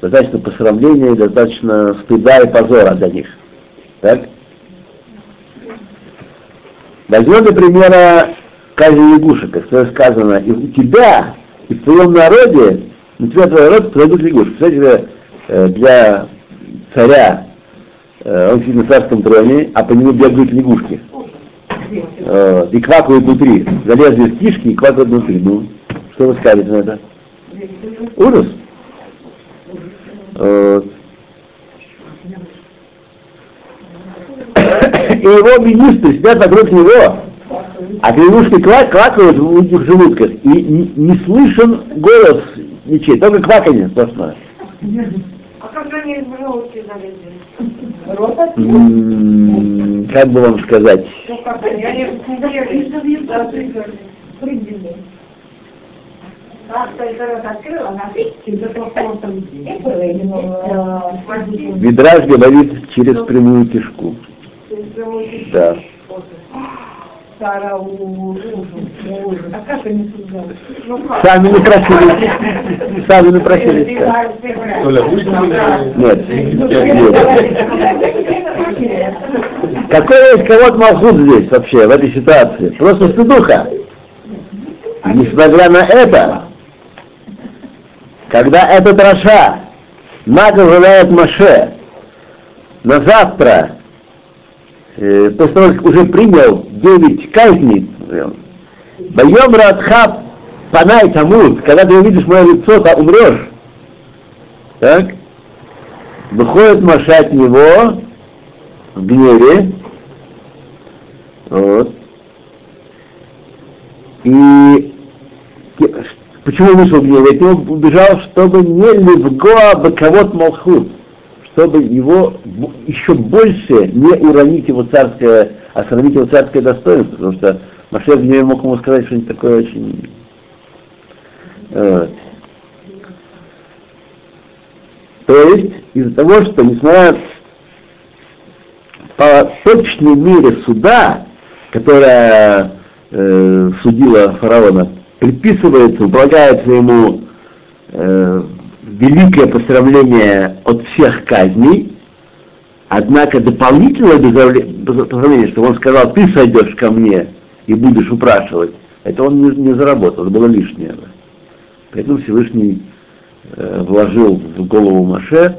Достаточно посрамления, достаточно стыда и позора для них. Так? Возьмем, для примера казнь лягушек, как сказано, и у тебя, и в твоем народе, на тебя твой народ пройдут лягушки. Кстати, э, для царя, э, он сидит на царском троне, а по нему бегают лягушки. Э, И квакают внутри. Залезли в кишки и квакают внутри. Ну, что вы скажете на это? Ужас. Э, И его министры сидят вокруг него, а ква- квакают в этих желудках, и не, не слышен голос ничей, только кваканье сплошное. А как бы вам сказать? Ну Видраж говорит через прямую кишку. Да. А они туда? Ну как? Сами не просили. Сами не просили. Нет. Нет. Какой есть кого-то Малхут здесь вообще, в этой ситуации? Просто стыдуха. Несмотря на это, когда этот Раша наговаривает Маше на завтра, э, после того, как уже принял 9 казней, Боем Радха Панай Тамут, когда ты увидишь мое лицо, то умрешь. Так? Выходит Маша от него в гневе. Вот. И почему вышел в гневе? От него убежал, чтобы не левгоа баковод малхут, чтобы его еще больше не уронить его царское, остановить его царское достоинство, потому что Маше в гневе мог ему сказать что-нибудь такое очень... Вот. То есть из-за того, что несмотря по точной мере суда, которая э, судила фараона, приписывается, полагается ему э, великое поздравление от всех казней, однако дополнительное поздравле- поздравление, что он сказал, ты сойдешь ко мне и будешь упрашивать, это он не, не заработал, это было лишнее. Поэтому Всевышний э, вложил в голову Маше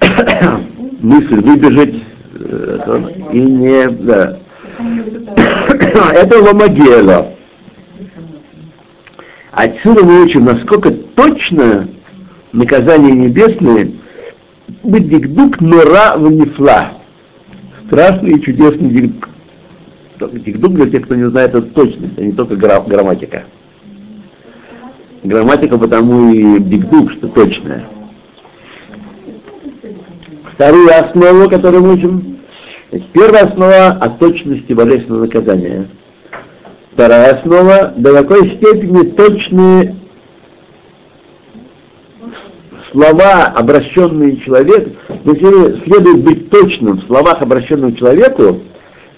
мысль выбежать э, это, и не... Да. это ломагела. Отсюда мы учим, насколько точно наказания небесные, быть дикдук нора внесла. Страшный и чудесный дикдук. Дикдук, для тех, кто не знает, это точность, а не только гра- грамматика. Грамматика потому и дикдук, что точная. Вторую основу, которую мы учим, первая основа о точности божественного наказания. Вторая основа, до какой степени точные слова, обращенные человеку, но следует быть точным в словах, обращенным к человеку,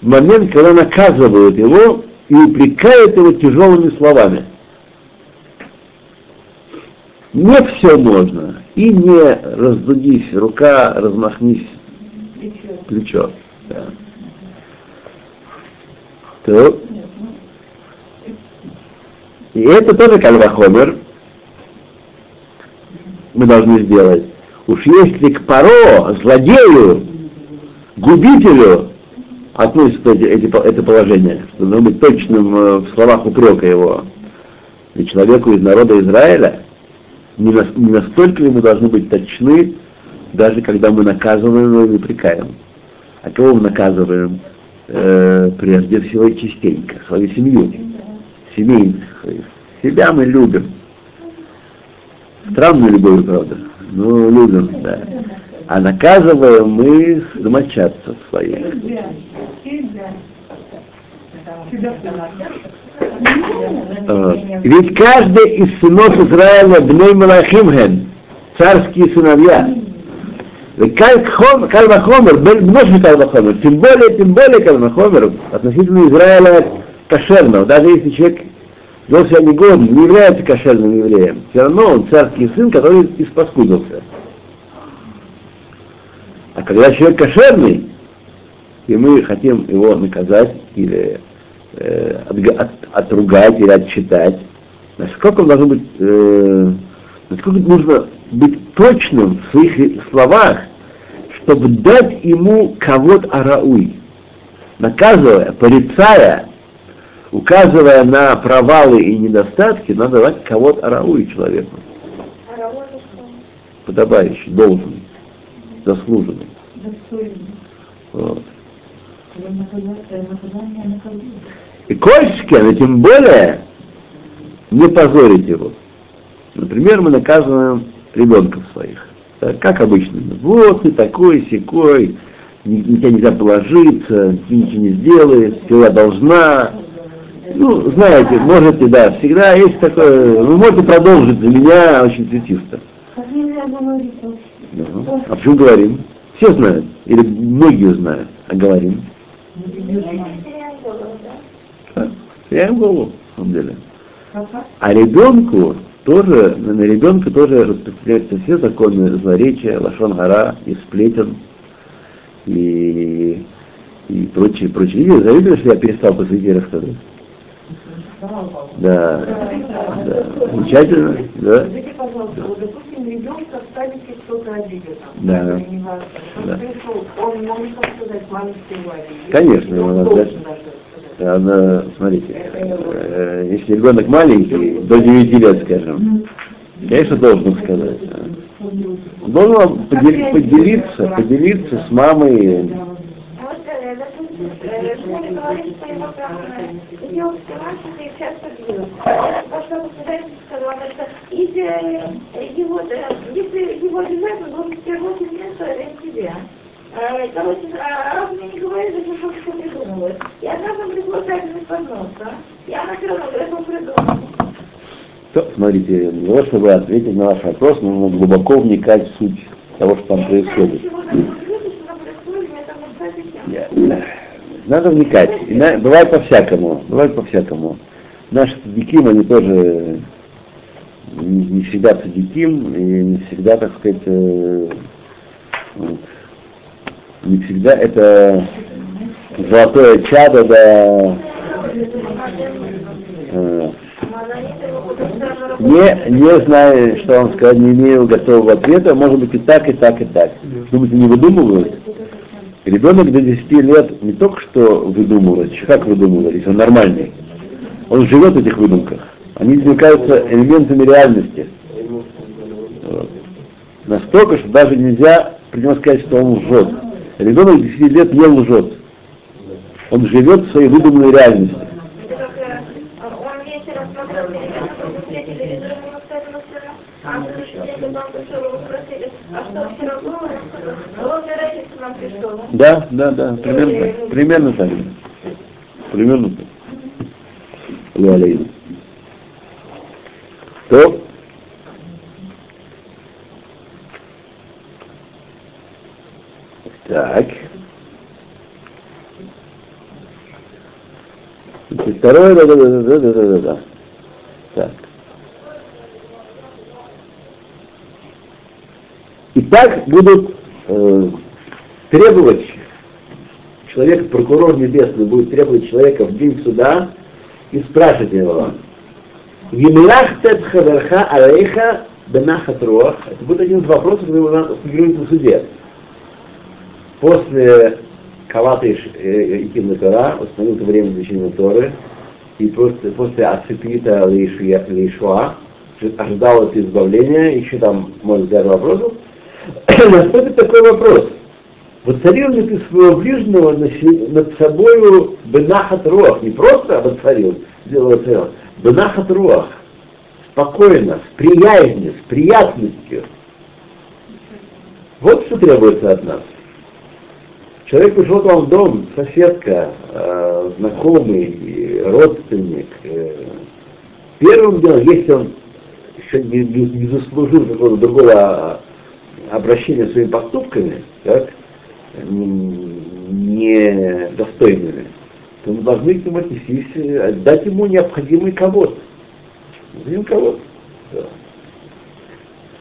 в момент, когда наказывают его и упрекают его тяжелыми словами. Не все можно, и не раздудись, рука, размахнись, плечо. Да. То. И это тоже кальвахомер мы должны сделать. Уж если к паро, злодею, губителю относится эти, эти, это положение, что нужно быть точным э, в словах упрека его, и человеку из народа Израиля, не, на, не настолько ли мы должны быть точны, даже когда мы наказываем его и упрекаем. А кого мы наказываем? Э, прежде всего частенько, свою семью, семейных. Себя мы любим. Странную любовь, правда, но любим, да. А наказываем мы домочадцев своих. Вот. Ведь каждый из сынов Израиля Бней Малахимхен, царские сыновья, Кальвахомер, больше Кальвахомер, тем более, тем более Кальвахомер относительно Израиля кошерного, даже если человек вел себя негодно, не является кошерным евреем, все равно он царский сын, который испаскудился. А когда человек кошерный, и мы хотим его наказать или э, от, от, отругать или отчитать, насколько он должен быть, э, насколько нужно быть точным в своих словах, чтобы дать ему кого-то арауй, наказывая, порицая, указывая на провалы и недостатки, надо давать кого-то арауи человеку. Подобающий, должен, заслуженный. Вот. И Кольчике, но тем более, не позорить его. Например, мы наказываем ребенков своих. Так, как обычно. Вот ты такой, секой, на тебя нельзя положиться, ты ничего не сделаешь, всегда должна. Ну, знаете, можете, да, всегда есть такое, вы можете продолжить за меня очень цветисто. Ну, а почему говорим? Все знают, или многие знают, а говорим. Теряем голову, на самом деле. А ребенку тоже, на ребенка тоже распространяются все законы злоречия, лошон гора и сплетен и, и прочие, прочие. Видели, заметили, что я перестал посвятить рассказывать? Да, да, замечательно, да. Скажите, пожалуйста, вот, допустим, ребенка в садике кто-то обидел, Да. Он Да. пришел, он может сказать. Конечно, он его должен дать. даже сказать. Она, смотрите, э, если ребенок маленький, до 9 лет, скажем, конечно, должен сказать. Должен подели- поделиться, поделиться с мамой. Мне не. То, смотрите, чтобы ответить на ваш вопрос, нужно глубоко вникать в суть того, что там происходит. Чего там происходит, что там происходит, я там не знаю, зачем. Я- Надо вникать. И бывает по-всякому. Бывает по-всякому. Наши садиким, они тоже не, не всегда садиким, и не всегда, так сказать, э, вот, не всегда это золотое чадо, да, э, не, не знаю, что вам сказать, не имею готового ответа, может быть и так, и так, и так. Думаете, не выдумывают? Ребенок до 10 лет не только что выдумывает, как выдумывает, он нормальный. Он живет в этих выдумках. Они измекаются элементами реальности. Вот. Настолько, что даже нельзя при нем сказать, что он лжет. Ребенок 10 лет не лжет. Он живет в своей выдуманной реальности. Он да, да, да, примерно, примерно так. Примерно так. Леолейна. То. Так. Второе, да, да, да, да, да, да, да. И так будут э, требовать человек, прокурор небесный, будет требовать человека в день суда и спрашивать его, Емлахтет хаверха алейха бенахат руах. Это будет один из вопросов, который надо фигурирует на суде. После Кавата Иким Тора, установил время изучения Торы, и после, после Аципита Лейшуа, ожидал это избавление, еще там можно задать вопросов, наступит такой вопрос. Воцарил ли ты своего ближнего над собою бенахат руах? Не просто воцарил, воцарил, бенахат руах. Спокойно, с приязнью, с приятностью. Вот что требуется от нас. Человек пришел к вам в дом, соседка, э, знакомый, родственник. Э, первым делом, если он еще не, не, не заслужил какого-то другого обращения своими поступками, так, недостойными, то мы должны к нему отнестись, дать ему необходимый кого-то. Необходимый кого-то. Да.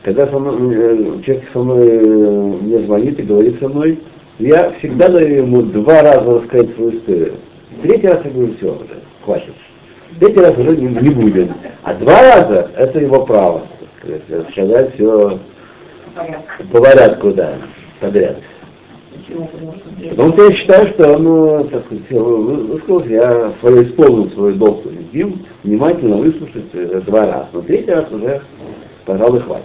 Когда со мной, э, человек со мной э, мне звонит и говорит со мной, я всегда даю ему два раза рассказать свою историю. Третий раз я говорю, все уже, хватит. Третий раз уже не, не будем. А два раза это его право. Сказать все по порядку, да, подряд. Потому что я считаю, что ну, так сказать, высказался, я свое исполнил свой долг им, внимательно выслушать э, два раза. Но третий раз уже, пожалуй, хватит.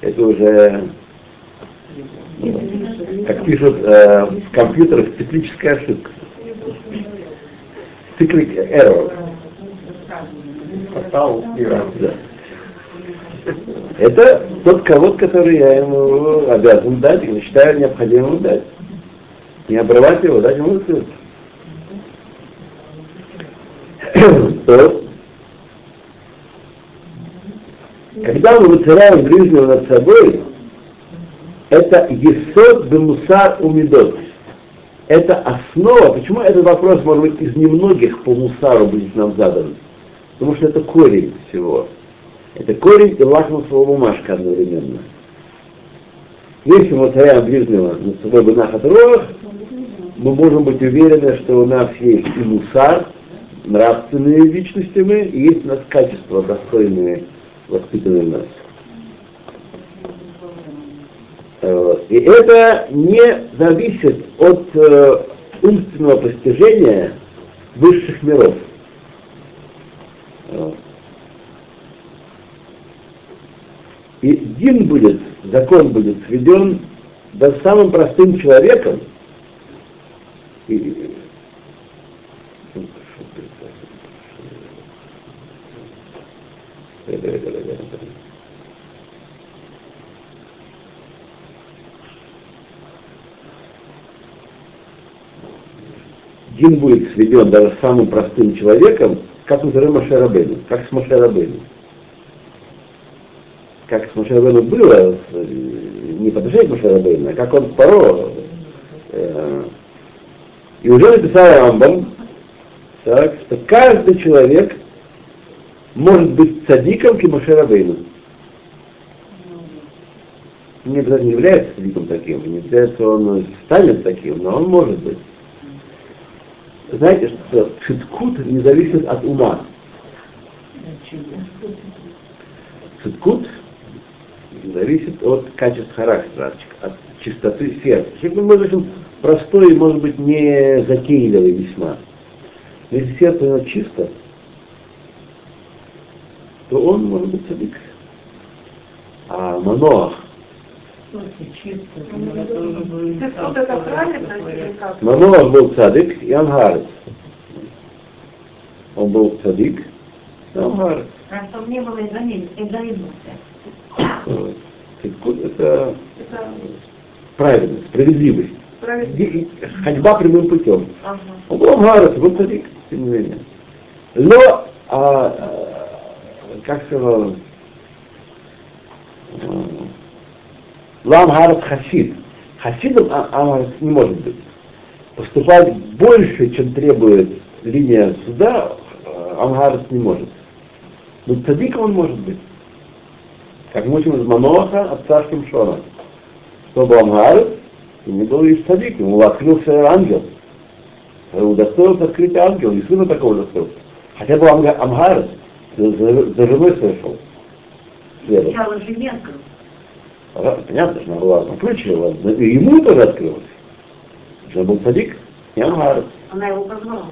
Это уже, как пишут э, в компьютерах, циклическая ошибка. Cyclic error. Да. Это тот кого который я ему обязан дать, и считаю необходимым дать. Не обрывать его, дать ему. То, когда мы вытираем ближнего над собой, это есод бемусар умидот. Это основа. Почему этот вопрос, может быть, из немногих по мусару будет нам задан? Потому что это корень всего. Это корень и лакмусовая бумажка одновременно. Если мы царя ближнего над собой бы нахат мы можем быть уверены, что у нас есть и мусар, нравственные личности мы, и есть у нас качества, достойные, воспитанные нас. И это не зависит от э, умственного постижения высших миров. И дин будет, закон будет сведен да самым простым человеком, и, Дин будет сведен даже самым простым человеком, как, например, Машерабейну, как с Машерабейну как с Мушарабейну было, не по отношению к Мушарабейну, а как он Паро. Э, и уже написал Рамбам, так, что каждый человек может быть садиком к Мушарабейну. Не обязательно является садиком таким, не обязательно он станет таким, но он может быть. Знаете, что циткут не зависит от ума. Циткут зависит от качества характера, от чистоты сердца. Человек ну, может быть простой может быть, не затейливый весьма. Но если сердце у него чисто, то он может быть цадик. А Маноах, Маноах был цадик и Ангарец. Он был цадик и Ангарец. Просто не было израильского. Вот. Это Это правильность, справедливость. правильно. Ходьба прямым путем. Ага. Он был Амгарец, был цадык, тем не менее. Но, а, а, как сказал, Ламгарец хасид. Хасидом А- Амгарец не может быть. Поступать больше, чем требует линия суда, э, Амгарец не может. Но цадиком он может быть. Как мы учим из Маноха от царским Шона. Кто был Амгарец, и не был и цадик, ему открылся ангел. Удостоился открытия ангел, и сына такого удостоился. Хотя был Амга- Амгарец, за, за- за женой совершил. Следом. Сначала. Ра- Понятно, что она была накручивала, и ему тоже открылось. Что он был садик, и Амгарец. Она его позвала.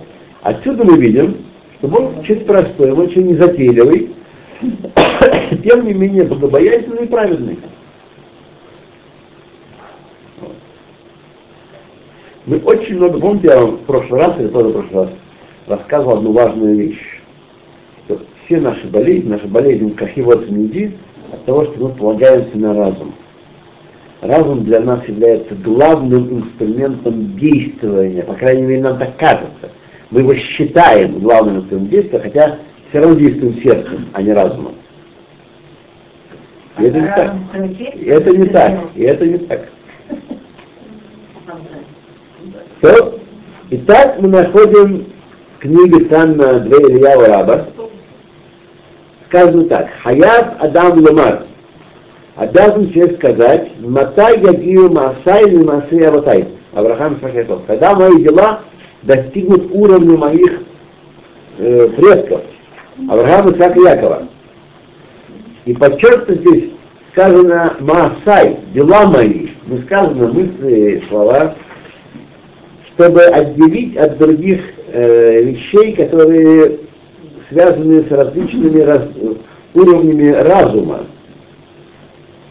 Отсюда мы видим, что Бог очень простой, он очень незатейливый, тем не менее богобоязненный и праведный. Мы очень много, помните, я вам в прошлый раз, или тоже в прошлый раз, рассказывал одну важную вещь, что все наши болезни, наши болезни кахивот меди, от того, что мы полагаемся на разум. Разум для нас является главным инструментом действования, по крайней мере, нам так кажется. Мы его считаем главным инструментом действия, хотя все равно действуем сердцем, а не разумом. Это не так. Это не так. Это не так. То, итак, мы находим книги Танна для Илья Раба. Сказано так. Хаят Адам Ломар. Обязан человек сказать, Матай ягию Масай или Масай Аватай. Авраам Шахетов. Когда мои дела достигнут уровня моих э, предков. Авраама, Исаака Якова. И подчеркнуто здесь сказано Маасай, дела мои, не сказано мысли, слова, чтобы отделить от других э, вещей, которые связаны с различными раз- уровнями разума,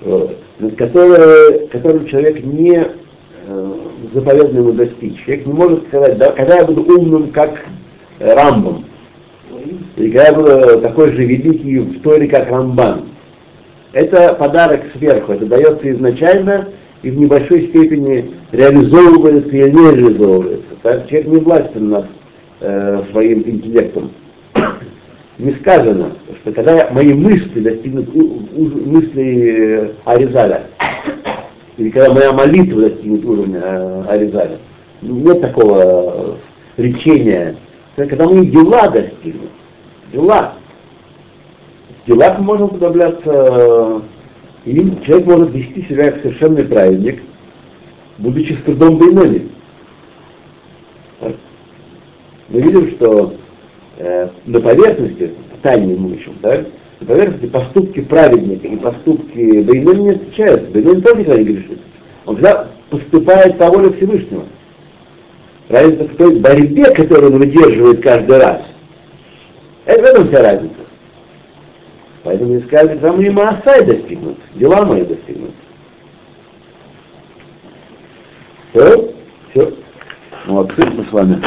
вот, которые, которым человек не э, заповедно ему достичь. Человек не может сказать, да, когда я буду умным, как Рамбом, буду такой же великий в Торе, как Рамбан. Это подарок сверху, это дается изначально и в небольшой степени реализовывается или не реализовывается. Так, человек не властен над э, своим интеллектом. Не сказано, что когда мои мысли достигнут мыслей э, Аризаля, или когда моя молитва достигнет уровня э, Аризаля, нет такого э, речения. Когда мои дела достигнут, дела, в делах мы можем уподобляться, э, и человек может вести себя как совершенный праведник, будучи с трудом Бейнони. Мы видим, что э, на поверхности, тайне мы да, на поверхности поступки праведника и поступки Бейнони не отличаются. Бейнони тоже никогда не грешит. Он всегда поступает по воле Всевышнего. Разница в той борьбе, которую он выдерживает каждый раз. Это в этом вся разница. Поэтому не сказали, там и Маасай достигнут, дела мои достигнут. Все, все. Молодцы мы с вами.